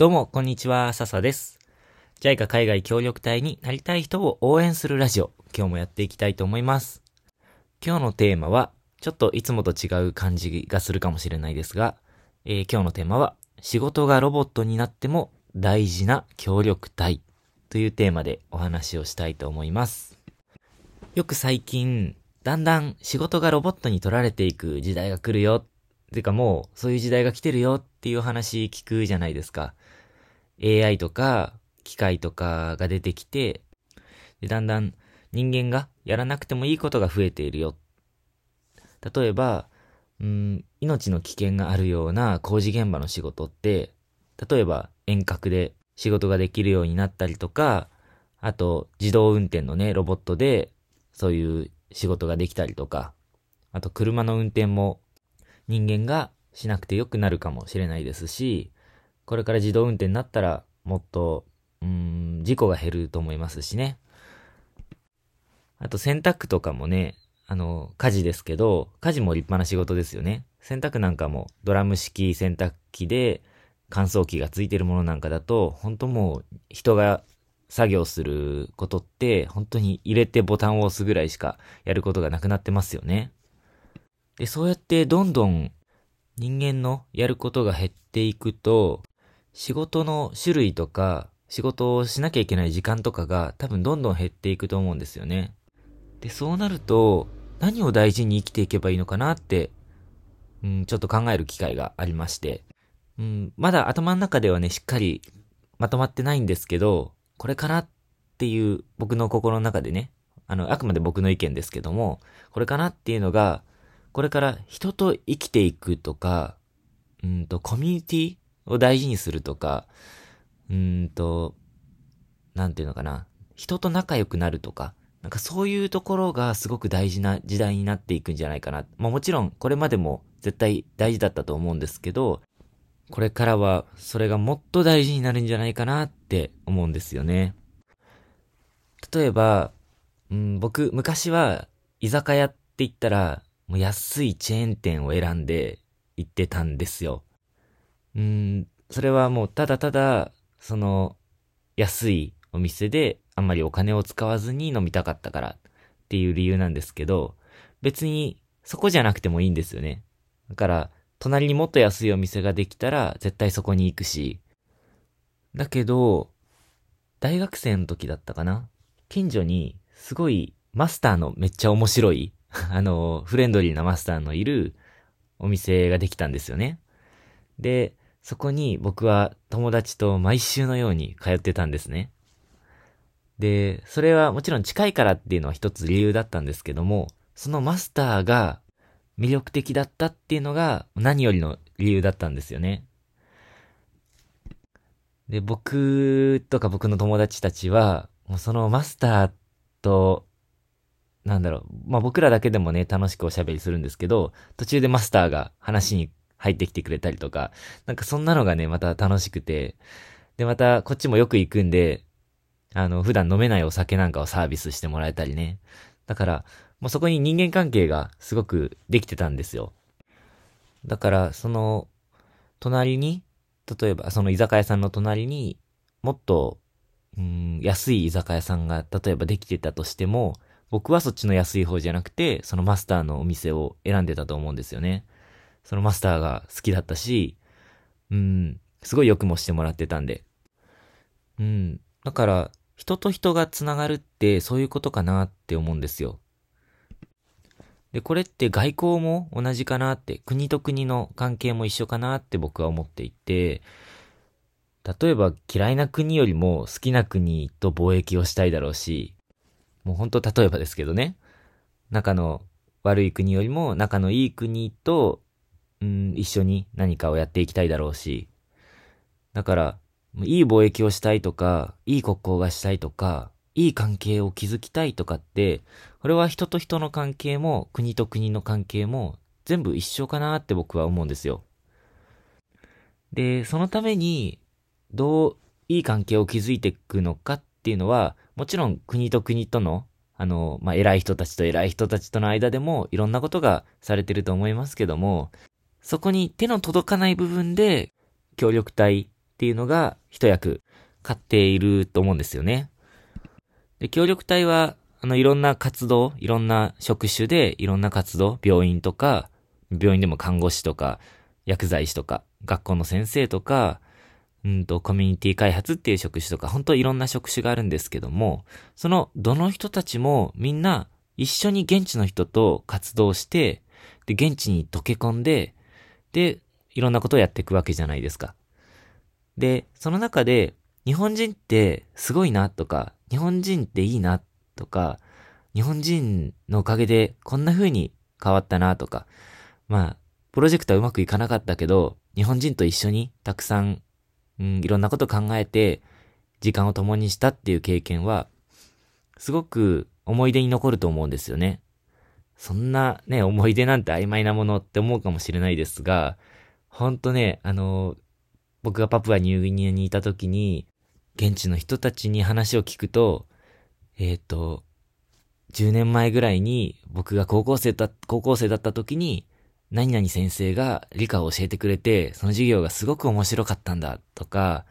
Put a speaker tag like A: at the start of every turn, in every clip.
A: どうも、こんにちは、笹です。JICA 海外協力隊になりたい人を応援するラジオ、今日もやっていきたいと思います。今日のテーマは、ちょっといつもと違う感じがするかもしれないですが、えー、今日のテーマは、仕事がロボットになっても大事な協力隊というテーマでお話をしたいと思います。よく最近、だんだん仕事がロボットに取られていく時代が来るよ。てかもう、そういう時代が来てるよっていう話聞くじゃないですか。AI とか機械とかが出てきて、でだんだん人間がやらなくてもいいことが増えているよ。例えば、うん、命の危険があるような工事現場の仕事って、例えば遠隔で仕事ができるようになったりとか、あと自動運転のね、ロボットでそういう仕事ができたりとか、あと車の運転も人間がしなくてよくなるかもしれないですし、これから自動運転になったら、もっと、うん、事故が減ると思いますしね。あと洗濯とかもね、あの、家事ですけど、家事も立派な仕事ですよね。洗濯なんかもドラム式洗濯機で乾燥機がついてるものなんかだと、本当もう人が作業することって、本当に入れてボタンを押すぐらいしかやることがなくなってますよね。で、そうやってどんどん人間のやることが減っていくと、仕事の種類とか、仕事をしなきゃいけない時間とかが多分どんどん減っていくと思うんですよね。で、そうなると、何を大事に生きていけばいいのかなって、うん、ちょっと考える機会がありまして、うん、まだ頭の中ではね、しっかりまとまってないんですけど、これかなっていう僕の心の中でね、あの、あくまで僕の意見ですけども、これかなっていうのが、これから人と生きていくとか、うんと、コミュニティを大事にするとか、うんと、なんていうのかな。人と仲良くなるとか、なんかそういうところがすごく大事な時代になっていくんじゃないかな。まあもちろんこれまでも絶対大事だったと思うんですけど、これからはそれがもっと大事になるんじゃないかなって思うんですよね。例えば、うん、僕昔は居酒屋って言ったらもう安いチェーン店を選んで行ってたんですよ。うん、それはもうただただ、その、安いお店であんまりお金を使わずに飲みたかったからっていう理由なんですけど、別にそこじゃなくてもいいんですよね。だから、隣にもっと安いお店ができたら絶対そこに行くし。だけど、大学生の時だったかな？近所にすごいマスターのめっちゃ面白い あの、フレンドリーなマスターのいるお店ができたんですよね。で、そこに僕は友達と毎週のように通ってたんですね。で、それはもちろん近いからっていうのは一つ理由だったんですけども、そのマスターが魅力的だったっていうのが何よりの理由だったんですよね。で、僕とか僕の友達たちは、もうそのマスターとなんだろう、まあ僕らだけでもね、楽しくおしゃべりするんですけど、途中でマスターが話に入ってきてくれたりとか、なんかそんなのがね、また楽しくて、で、またこっちもよく行くんで、あの、普段飲めないお酒なんかをサービスしてもらえたりね。だから、もうそこに人間関係がすごくできてたんですよ。だから、その、隣に、例えば、その居酒屋さんの隣に、もっと、うん、安い居酒屋さんが、例えばできてたとしても、僕はそっちの安い方じゃなくて、そのマスターのお店を選んでたと思うんですよね。そのマスターが好きだったし、うん、すごい良くもしてもらってたんで。うん。だから、人と人が繋がるってそういうことかなって思うんですよ。で、これって外交も同じかなって、国と国の関係も一緒かなって僕は思っていて、例えば嫌いな国よりも好きな国と貿易をしたいだろうし、もう本当例えばですけどね、仲の悪い国よりも仲のいい国と、うん、一緒に何かをやっていきたいだろうし、だから、いい貿易をしたいとか、いい国交がしたいとか、いい関係を築きたいとかって、これは人と人の関係も、国と国の関係も、全部一緒かなって僕は思うんですよ。で、そのために、どういい関係を築いていくのかっていうのは、もちろん国と国との、あの、まあ、偉い人たちと偉い人たちとの間でもいろんなことがされてると思いますけども、そこに手の届かない部分で協力隊っていうのが一役買っていると思うんですよね。で、協力隊は、あの、いろんな活動、いろんな職種でいろんな活動、病院とか、病院でも看護師とか、薬剤師とか、学校の先生とか、うんと、コミュニティ開発っていう職種とか、本当いろんな職種があるんですけども、その、どの人たちもみんな一緒に現地の人と活動して、で、現地に溶け込んで、で、いろんなことをやっていくわけじゃないですか。で、その中で、日本人ってすごいなとか、日本人っていいなとか、日本人のおかげでこんな風に変わったなとか、まあ、プロジェクトはうまくいかなかったけど、日本人と一緒にたくさん、うん、いろんなこと考えて、時間を共にしたっていう経験は、すごく思い出に残ると思うんですよね。そんなね、思い出なんて曖昧なものって思うかもしれないですが、ほんとね、あの、僕がパプアニューギニアにいた時に、現地の人たちに話を聞くと、えっ、ー、と、10年前ぐらいに僕が高校生だ、高校生だった時に、何々先生が理科を教えてくれて、その授業がすごく面白かったんだとか、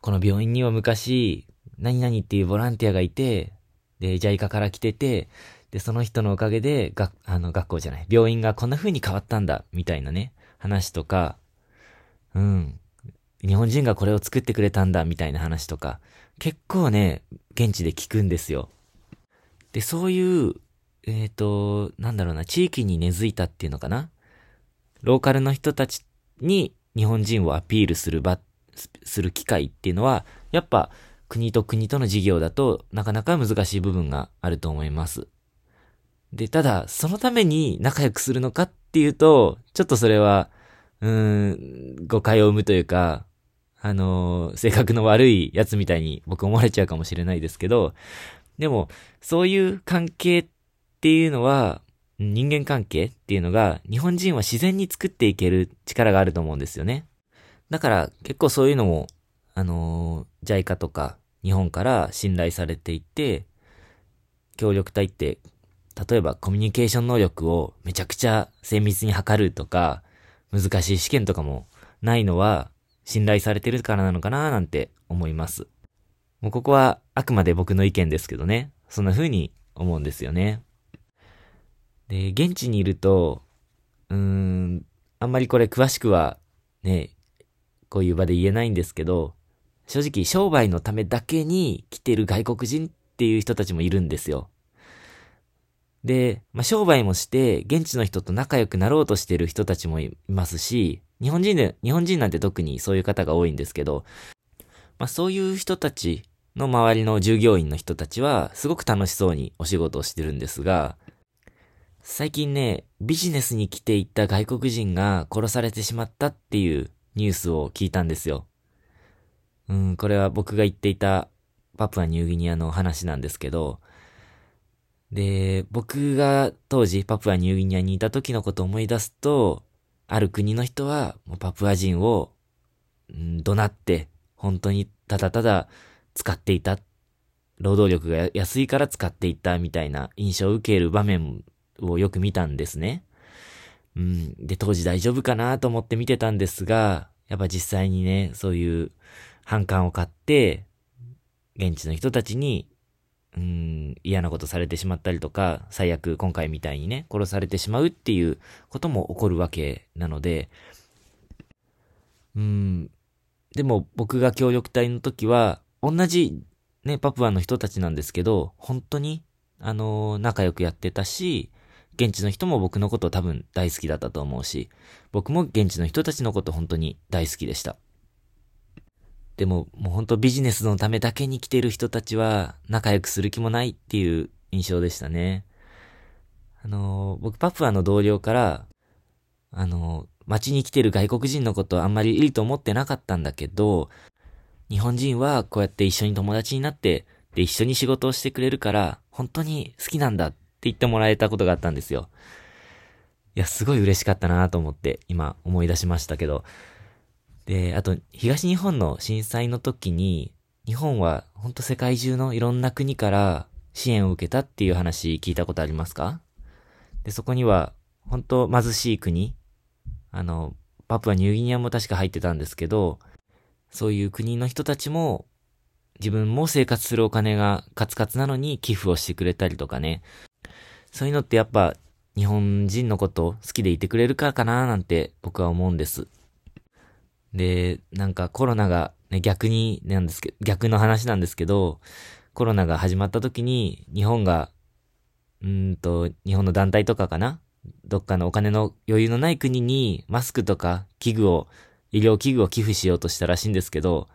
A: この病院には昔、何々っていうボランティアがいて、で、ジャイカから来てて、で、その人のおかげで、が、あの、学校じゃない、病院がこんな風に変わったんだ、みたいなね、話とか、うん。日本人がこれを作ってくれたんだ、みたいな話とか、結構ね、現地で聞くんですよ。で、そういう、えっ、ー、と、なんだろうな、地域に根付いたっていうのかなローカルの人たちに日本人をアピールする場、する機会っていうのは、やっぱ国と国との事業だとなかなか難しい部分があると思います。で、ただ、そのために仲良くするのかっていうと、ちょっとそれは、うーん、誤解を生むというか、あのー、性格の悪いやつみたいに僕思われちゃうかもしれないですけど、でも、そういう関係っていうのは、人間関係っていうのが、日本人は自然に作っていける力があると思うんですよね。だから結構そういうのも、あのー、JICA とか日本から信頼されていて、協力隊って、例えばコミュニケーション能力をめちゃくちゃ精密に測るとか、難しい試験とかもないのは信頼されてるからなのかななんて思います。もうここはあくまで僕の意見ですけどね。そんな風に思うんですよね。で、現地にいると、うーん、あんまりこれ詳しくはね、こういう場で言えないんですけど、正直商売のためだけに来てる外国人っていう人たちもいるんですよ。で、まあ、商売もして、現地の人と仲良くなろうとしてる人たちもいますし、日本人で、日本人なんて特にそういう方が多いんですけど、まあ、そういう人たちの周りの従業員の人たちは、すごく楽しそうにお仕事をしてるんですが、最近ね、ビジネスに来ていた外国人が殺されてしまったっていうニュースを聞いたんですよ。うん、これは僕が言っていたパプアニューギニアの話なんですけど、で、僕が当時パプアニューギニアにいた時のことを思い出すと、ある国の人はもうパプア人を、うん、怒鳴って、本当にただただ使っていた。労働力が安いから使っていたみたいな印象を受ける場面をよく見たんですね。うん。で、当時大丈夫かなと思って見てたんですが、やっぱ実際にね、そういう反感を買って、現地の人たちに、うん、嫌なことされてしまったりとか、最悪今回みたいにね、殺されてしまうっていうことも起こるわけなので、うん、でも僕が協力隊の時は、同じね、パプアの人たちなんですけど、本当に、あのー、仲良くやってたし、現地の人も僕のこと多分大好きだったと思うし、僕も現地の人たちのこと本当に大好きでした。でも、もう本当ビジネスのためだけに来てる人たちは仲良くする気もないっていう印象でしたね。あの、僕パプアの同僚から、あの、街に来てる外国人のことあんまりいいと思ってなかったんだけど、日本人はこうやって一緒に友達になって、で、一緒に仕事をしてくれるから、本当に好きなんだって言ってもらえたことがあったんですよ。いや、すごい嬉しかったなと思って今思い出しましたけど。で、あと、東日本の震災の時に、日本はほんと世界中のいろんな国から支援を受けたっていう話聞いたことありますか？で、そこには、本当貧しい国、あの、パプアニューギニアも確か入ってたんですけど、そういう国の人たちも、自分も生活するお金がカツカツなのに寄付をしてくれたりとかね。そういうのってやっぱ日本人のこと好きでいてくれるからかななんて僕は思うんです。で、なんかコロナがね、逆になんですけど、逆の話なんですけど、コロナが始まった時に日本が、うんと、日本の団体とかかなどっかのお金の余裕のない国にマスクとか器具を、医療器具を寄付しようとしたらしいんですけど、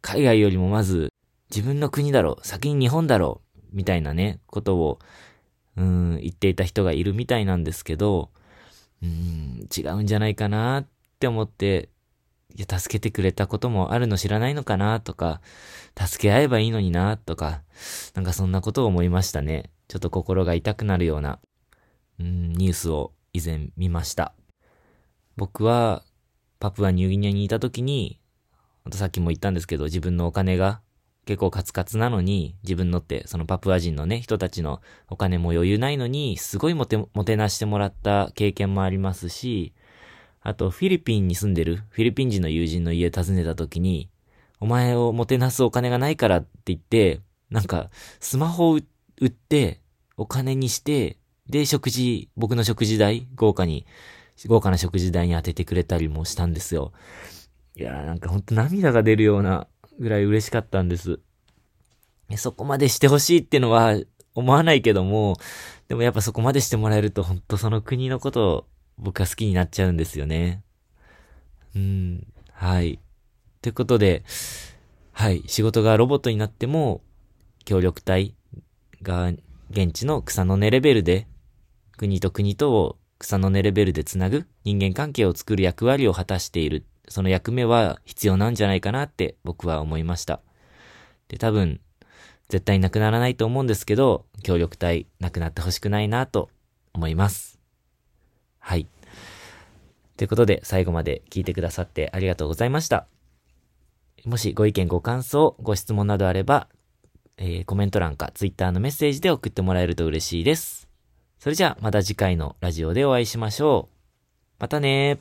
A: 海外よりもまず自分の国だろう、先に日本だろう、みたいなね、ことを、うん、言っていた人がいるみたいなんですけど、うん、違うんじゃないかなって思って、いや、助けてくれたこともあるの知らないのかなとか、助け合えばいいのになとか、なんかそんなことを思いましたね。ちょっと心が痛くなるような、うん、ニュースを以前見ました。僕は、パプアニューギニアにいた時に、さっきも言ったんですけど、自分のお金が結構カツカツなのに、自分のって、そのパプア人のね、人たちのお金も余裕ないのに、すごいもて、もてなしてもらった経験もありますし、あと、フィリピンに住んでるフィリピン人の友人の家訪ねた時に、お前をもてなすお金がないからって言って、なんか、スマホを売って、お金にして、で、食事、僕の食事代、豪華に、豪華な食事代に当ててくれたりもしたんですよ。いやーなんかほんと涙が出るようなぐらい嬉しかったんです。そこまでしてほしいっていうのは思わないけども、でもやっぱそこまでしてもらえると本当その国のことを僕は好きになっちゃうんですよね。うん、はい。ということで、はい、仕事がロボットになっても、協力隊が現地の草の根レベルで、国と国とを草の根レベルでつなぐ人間関係を作る役割を果たしている。その役目は必要なんじゃないかなって僕は思いました。で、多分、絶対なくならないと思うんですけど、協力隊なくなってほしくないなと思います。はい。ということで、最後まで聞いてくださってありがとうございました。もしご意見ご感想、ご質問などあれば、えー、コメント欄か Twitter のメッセージで送ってもらえると嬉しいです。それじゃあまた次回のラジオでお会いしましょう。またね